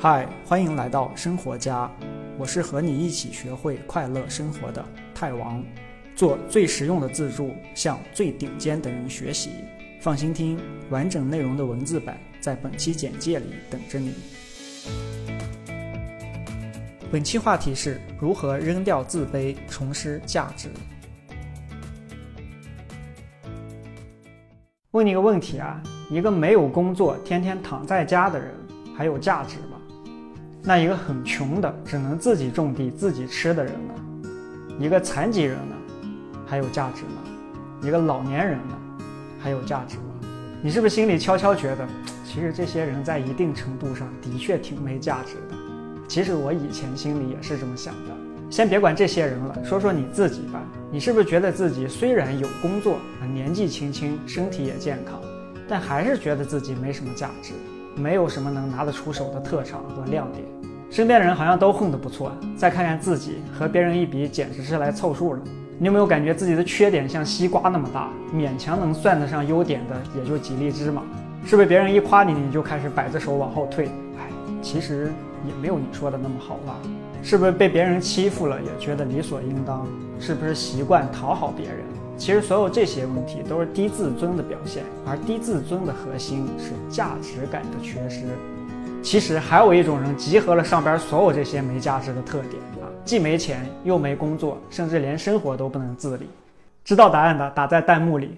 嗨，欢迎来到生活家，我是和你一起学会快乐生活的泰王，做最实用的自助，向最顶尖的人学习。放心听，完整内容的文字版在本期简介里等着你。本期话题是如何扔掉自卑，重拾价值。问你个问题啊，一个没有工作、天天躺在家的人，还有价值吗？那一个很穷的，只能自己种地、自己吃的人呢？一个残疾人呢，还有价值吗？一个老年人呢，还有价值吗？你是不是心里悄悄觉得，其实这些人在一定程度上的确挺没价值的？其实我以前心里也是这么想的。先别管这些人了，说说你自己吧。你是不是觉得自己虽然有工作，年纪轻轻，身体也健康，但还是觉得自己没什么价值？没有什么能拿得出手的特长和亮点，身边的人好像都混得不错，再看看自己和别人一比，简直是来凑数的。你有没有感觉自己的缺点像西瓜那么大，勉强能算得上优点的也就几粒芝麻？是不是别人一夸你，你就开始摆着手往后退？哎，其实也没有你说的那么好吧？是不是被别人欺负了也觉得理所应当？是不是习惯讨好别人？其实所有这些问题都是低自尊的表现，而低自尊的核心是价值感的缺失。其实还有一种人集合了上边所有这些没价值的特点啊，既没钱又没工作，甚至连生活都不能自理。知道答案的打在弹幕里。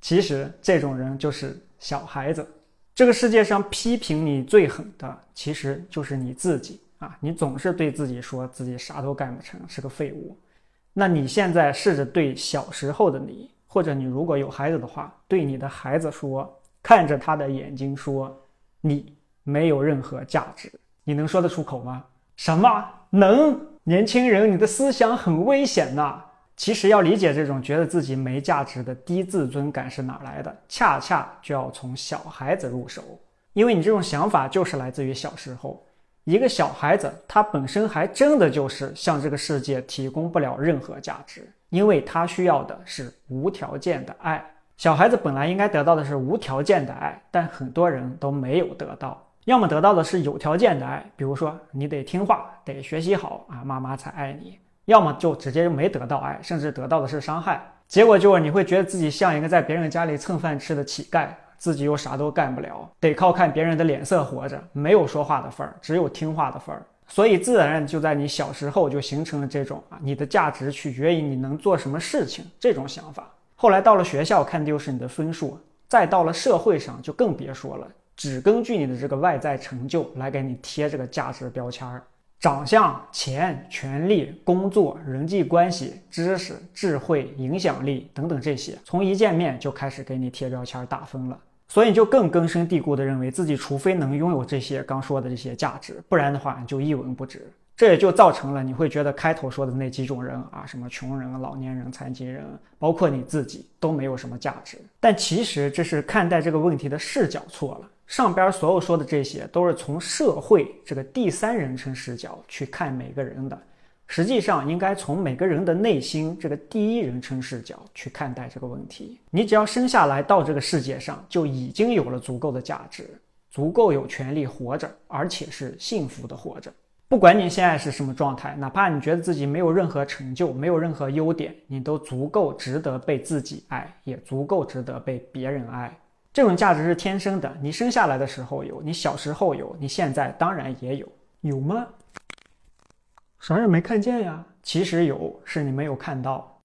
其实这种人就是小孩子。这个世界上批评你最狠的，其实就是你自己啊！你总是对自己说自己啥都干不成，是个废物。那你现在试着对小时候的你，或者你如果有孩子的话，对你的孩子说，看着他的眼睛说，你没有任何价值。你能说得出口吗？什么能？年轻人，你的思想很危险呐！其实要理解这种觉得自己没价值的低自尊感是哪来的，恰恰就要从小孩子入手，因为你这种想法就是来自于小时候。一个小孩子，他本身还真的就是向这个世界提供不了任何价值，因为他需要的是无条件的爱。小孩子本来应该得到的是无条件的爱，但很多人都没有得到，要么得到的是有条件的爱，比如说你得听话，得学习好啊，妈妈才爱你；要么就直接没得到爱，甚至得到的是伤害。结果就是你会觉得自己像一个在别人家里蹭饭吃的乞丐。自己又啥都干不了，得靠看别人的脸色活着，没有说话的份儿，只有听话的份儿。所以自然就在你小时候就形成了这种啊，你的价值取决于你能做什么事情这种想法。后来到了学校看丢是你的分数，再到了社会上就更别说了，只根据你的这个外在成就来给你贴这个价值标签儿，长相、钱、权力、工作、人际关系、知识、智慧、影响力等等这些，从一见面就开始给你贴标签打分了。所以就更根深蒂固地认为自己，除非能拥有这些刚说的这些价值，不然的话就一文不值。这也就造成了你会觉得开头说的那几种人啊，什么穷人、老年人、残疾人，包括你自己都没有什么价值。但其实这是看待这个问题的视角错了。上边所有说的这些都是从社会这个第三人称视角去看每个人的。实际上，应该从每个人的内心这个第一人称视角去看待这个问题。你只要生下来到这个世界上，就已经有了足够的价值，足够有权利活着，而且是幸福的活着。不管你现在是什么状态，哪怕你觉得自己没有任何成就，没有任何优点，你都足够值得被自己爱，也足够值得被别人爱。这种价值是天生的，你生下来的时候有，你小时候有，你现在当然也有，有吗？啥也没看见呀？其实有，是你没有看到。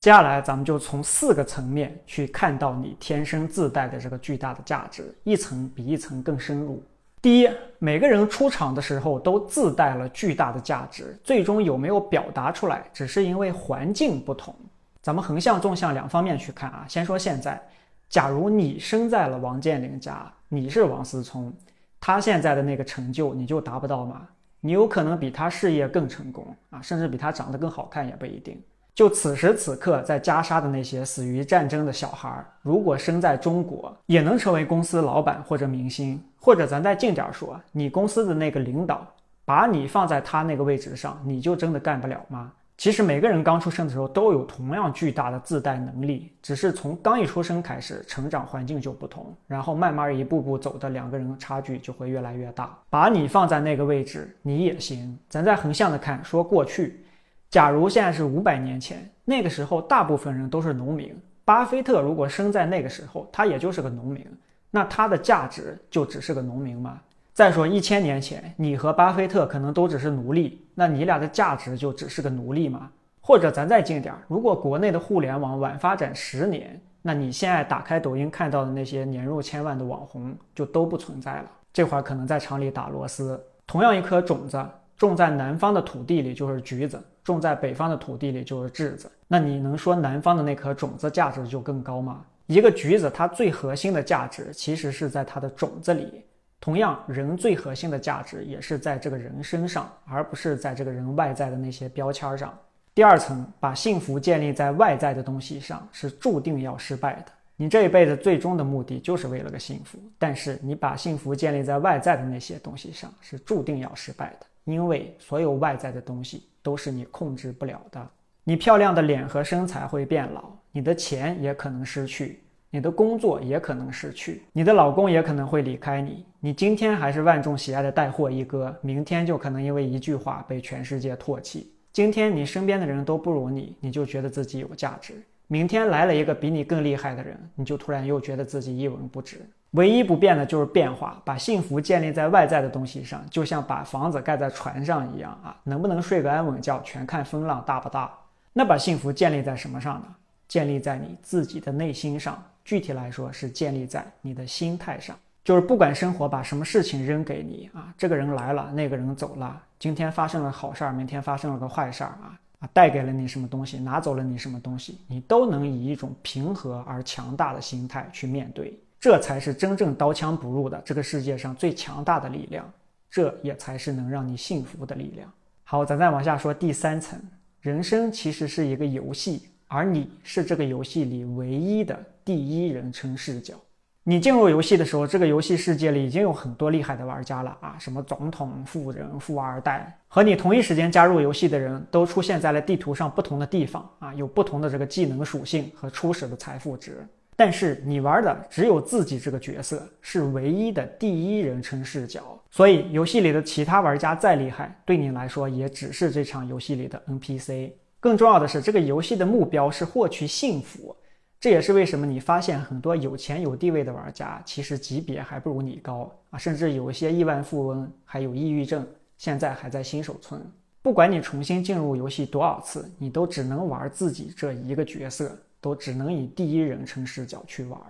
接下来，咱们就从四个层面去看到你天生自带的这个巨大的价值，一层比一层更深入。第一，每个人出场的时候都自带了巨大的价值，最终有没有表达出来，只是因为环境不同。咱们横向、纵向两方面去看啊。先说现在，假如你生在了王健林家，你是王思聪，他现在的那个成就，你就达不到吗？你有可能比他事业更成功啊，甚至比他长得更好看也不一定。就此时此刻在加沙的那些死于战争的小孩，如果生在中国，也能成为公司老板或者明星，或者咱再近点说，你公司的那个领导，把你放在他那个位置上，你就真的干不了吗？其实每个人刚出生的时候都有同样巨大的自带能力，只是从刚一出生开始，成长环境就不同，然后慢慢一步步走的两个人差距就会越来越大。把你放在那个位置，你也行。咱再横向的看，说过去，假如现在是五百年前，那个时候大部分人都是农民，巴菲特如果生在那个时候，他也就是个农民，那他的价值就只是个农民吗？再说一千年前，你和巴菲特可能都只是奴隶，那你俩的价值就只是个奴隶吗？或者咱再近点儿，如果国内的互联网晚发展十年，那你现在打开抖音看到的那些年入千万的网红就都不存在了。这会儿可能在厂里打螺丝。同样一颗种子，种在南方的土地里就是橘子，种在北方的土地里就是栀子。那你能说南方的那颗种子价值就更高吗？一个橘子，它最核心的价值其实是在它的种子里。同样，人最核心的价值也是在这个人身上，而不是在这个人外在的那些标签上。第二层，把幸福建立在外在的东西上，是注定要失败的。你这一辈子最终的目的就是为了个幸福，但是你把幸福建立在外在的那些东西上，是注定要失败的。因为所有外在的东西都是你控制不了的。你漂亮的脸和身材会变老，你的钱也可能失去。你的工作也可能失去，你的老公也可能会离开你。你今天还是万众喜爱的带货一哥，明天就可能因为一句话被全世界唾弃。今天你身边的人都不如你，你就觉得自己有价值；明天来了一个比你更厉害的人，你就突然又觉得自己一文不值。唯一不变的就是变化。把幸福建立在外在的东西上，就像把房子盖在船上一样啊，能不能睡个安稳觉，全看风浪大不大。那把幸福建立在什么上呢？建立在你自己的内心上。具体来说是建立在你的心态上，就是不管生活把什么事情扔给你啊，这个人来了，那个人走了，今天发生了好事儿，明天发生了个坏事儿啊啊，带给了你什么东西，拿走了你什么东西，你都能以一种平和而强大的心态去面对，这才是真正刀枪不入的这个世界上最强大的力量，这也才是能让你幸福的力量。好，咱再往下说第三层，人生其实是一个游戏，而你是这个游戏里唯一的。第一人称视角，你进入游戏的时候，这个游戏世界里已经有很多厉害的玩家了啊，什么总统、富人、富二代，和你同一时间加入游戏的人都出现在了地图上不同的地方啊，有不同的这个技能属性和初始的财富值。但是你玩的只有自己这个角色，是唯一的第一人称视角，所以游戏里的其他玩家再厉害，对你来说也只是这场游戏里的 NPC。更重要的是，这个游戏的目标是获取幸福。这也是为什么你发现很多有钱有地位的玩家，其实级别还不如你高啊，甚至有一些亿万富翁还有抑郁症，现在还在新手村。不管你重新进入游戏多少次，你都只能玩自己这一个角色，都只能以第一人称视角去玩。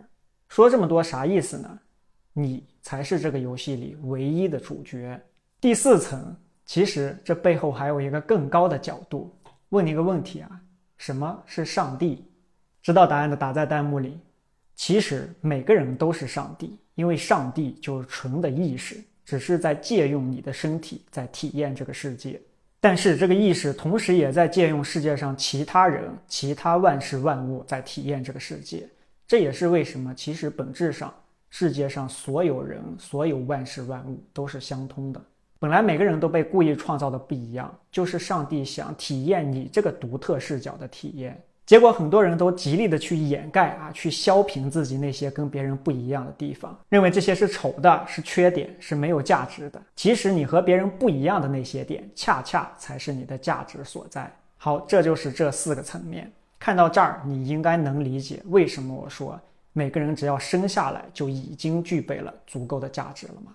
说这么多啥意思呢？你才是这个游戏里唯一的主角。第四层，其实这背后还有一个更高的角度。问你一个问题啊，什么是上帝？知道答案的打在弹幕里。其实每个人都是上帝，因为上帝就是纯的意识，只是在借用你的身体在体验这个世界。但是这个意识同时也在借用世界上其他人、其他万事万物在体验这个世界。这也是为什么，其实本质上世界上所有人、所有万事万物都是相通的。本来每个人都被故意创造的不一样，就是上帝想体验你这个独特视角的体验。结果很多人都极力的去掩盖啊，去削平自己那些跟别人不一样的地方，认为这些是丑的，是缺点，是没有价值的。其实你和别人不一样的那些点，恰恰才是你的价值所在。好，这就是这四个层面。看到这儿，你应该能理解为什么我说每个人只要生下来就已经具备了足够的价值了吗？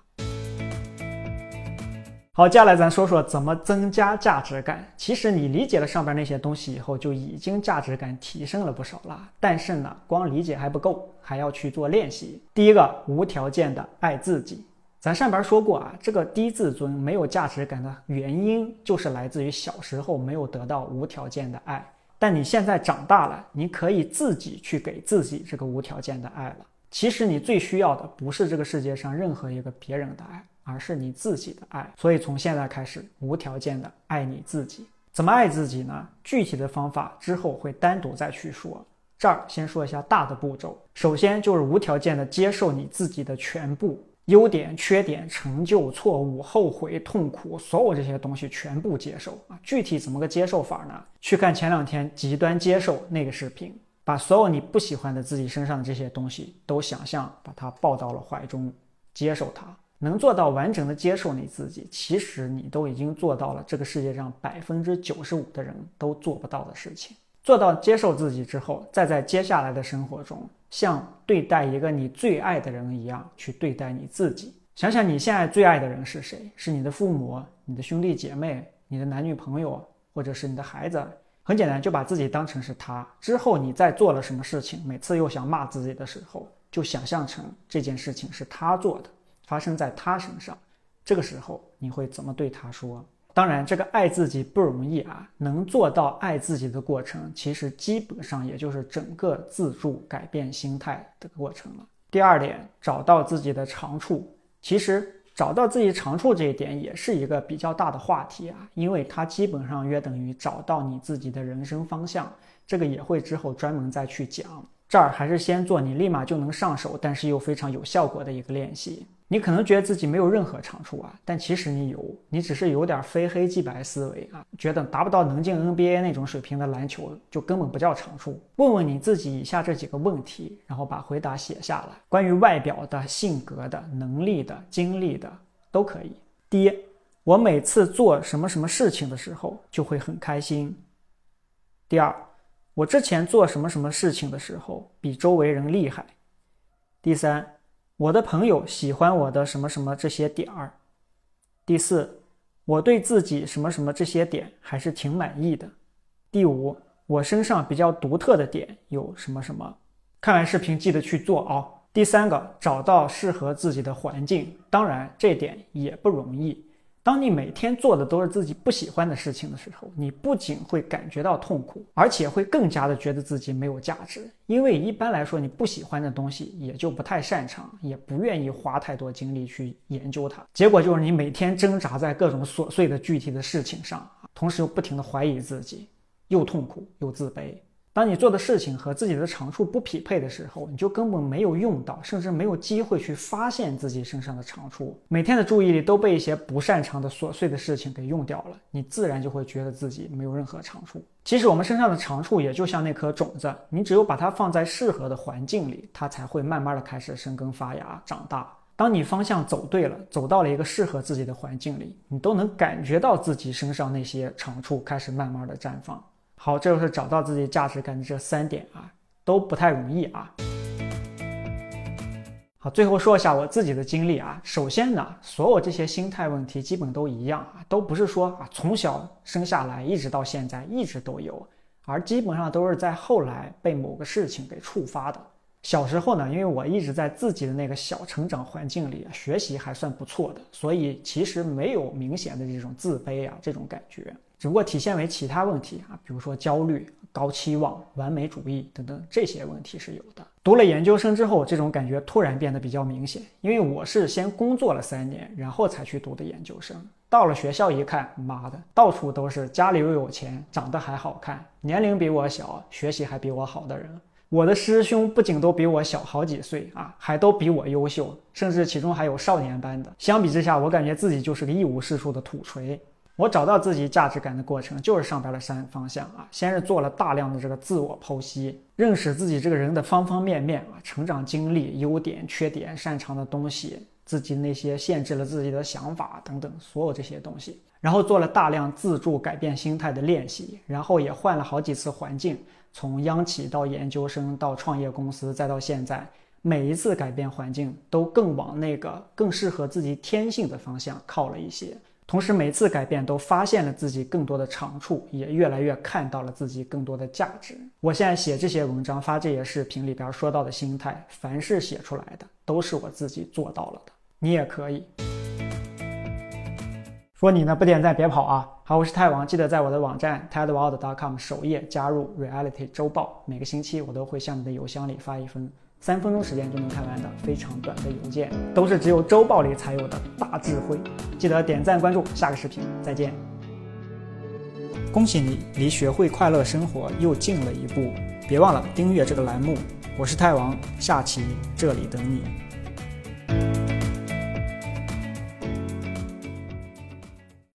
好，接下来咱说说怎么增加价值感。其实你理解了上边那些东西以后，就已经价值感提升了不少了。但是呢，光理解还不够，还要去做练习。第一个，无条件的爱自己。咱上边说过啊，这个低自尊、没有价值感的原因，就是来自于小时候没有得到无条件的爱。但你现在长大了，你可以自己去给自己这个无条件的爱了。其实你最需要的，不是这个世界上任何一个别人的爱。而是你自己的爱，所以从现在开始无条件的爱你自己。怎么爱自己呢？具体的方法之后会单独再去说。这儿先说一下大的步骤。首先就是无条件的接受你自己的全部，优点、缺点、成就、错误、后悔、痛苦，所有这些东西全部接受啊！具体怎么个接受法呢？去看前两天极端接受那个视频，把所有你不喜欢的自己身上的这些东西都想象，把它抱到了怀中，接受它。能做到完整的接受你自己，其实你都已经做到了这个世界上百分之九十五的人都做不到的事情。做到接受自己之后，再在接下来的生活中，像对待一个你最爱的人一样去对待你自己。想想你现在最爱的人是谁？是你的父母、你的兄弟姐妹、你的男女朋友，或者是你的孩子？很简单，就把自己当成是他。之后你再做了什么事情，每次又想骂自己的时候，就想象成这件事情是他做的，发生在他身上。这个时候你会怎么对他说？当然，这个爱自己不容易啊！能做到爱自己的过程，其实基本上也就是整个自助改变心态的过程了。第二点，找到自己的长处。其实找到自己长处这一点也是一个比较大的话题啊，因为它基本上约等于找到你自己的人生方向。这个也会之后专门再去讲。这儿还是先做你立马就能上手，但是又非常有效果的一个练习。你可能觉得自己没有任何长处啊，但其实你有，你只是有点非黑即白思维啊，觉得达不到能进 NBA 那种水平的篮球就根本不叫长处。问问你自己以下这几个问题，然后把回答写下来。关于外表的、性格的、能力的、经历的都可以。第一，我每次做什么什么事情的时候就会很开心。第二，我之前做什么什么事情的时候比周围人厉害。第三。我的朋友喜欢我的什么什么这些点儿。第四，我对自己什么什么这些点还是挺满意的。第五，我身上比较独特的点有什么什么？看完视频记得去做啊。第三个，找到适合自己的环境，当然这点也不容易。当你每天做的都是自己不喜欢的事情的时候，你不仅会感觉到痛苦，而且会更加的觉得自己没有价值。因为一般来说，你不喜欢的东西也就不太擅长，也不愿意花太多精力去研究它。结果就是你每天挣扎在各种琐碎的具体的事情上，同时又不停的怀疑自己，又痛苦又自卑。当你做的事情和自己的长处不匹配的时候，你就根本没有用到，甚至没有机会去发现自己身上的长处。每天的注意力都被一些不擅长的琐碎的事情给用掉了，你自然就会觉得自己没有任何长处。其实我们身上的长处也就像那颗种子，你只有把它放在适合的环境里，它才会慢慢的开始生根发芽、长大。当你方向走对了，走到了一个适合自己的环境里，你都能感觉到自己身上那些长处开始慢慢的绽放。好，这就是找到自己价值感的这三点啊，都不太容易啊。好，最后说一下我自己的经历啊。首先呢，所有这些心态问题基本都一样啊，都不是说啊从小生下来一直到现在一直都有，而基本上都是在后来被某个事情给触发的。小时候呢，因为我一直在自己的那个小成长环境里，学习还算不错的，所以其实没有明显的这种自卑啊这种感觉。只不过体现为其他问题啊，比如说焦虑、高期望、完美主义等等这些问题是有的。读了研究生之后，这种感觉突然变得比较明显，因为我是先工作了三年，然后才去读的研究生。到了学校一看，妈的，到处都是家里又有钱、长得还好看、年龄比我小、学习还比我好的人。我的师兄不仅都比我小好几岁啊，还都比我优秀，甚至其中还有少年班的。相比之下，我感觉自己就是个一无是处的土锤。我找到自己价值感的过程就是上边的三方向啊，先是做了大量的这个自我剖析，认识自己这个人的方方面面啊，成长经历、优点、缺点、擅长的东西，自己那些限制了自己的想法等等，所有这些东西，然后做了大量自助改变心态的练习，然后也换了好几次环境，从央企到研究生到创业公司，再到现在，每一次改变环境都更往那个更适合自己天性的方向靠了一些。同时，每次改变都发现了自己更多的长处，也越来越看到了自己更多的价值。我现在写这些文章、发这些视频里边说到的心态，凡是写出来的，都是我自己做到了的。你也可以说你呢，不点赞别跑啊！好，我是泰王，记得在我的网站 tedworld.com 首页加入 Reality 周报，每个星期我都会向你的邮箱里发一封。三分钟时间就能看完的非常短的邮件，都是只有周报里才有的大智慧。记得点赞关注，下个视频再见。恭喜你离学会快乐生活又近了一步，别忘了订阅这个栏目。我是太王，下期这里等你。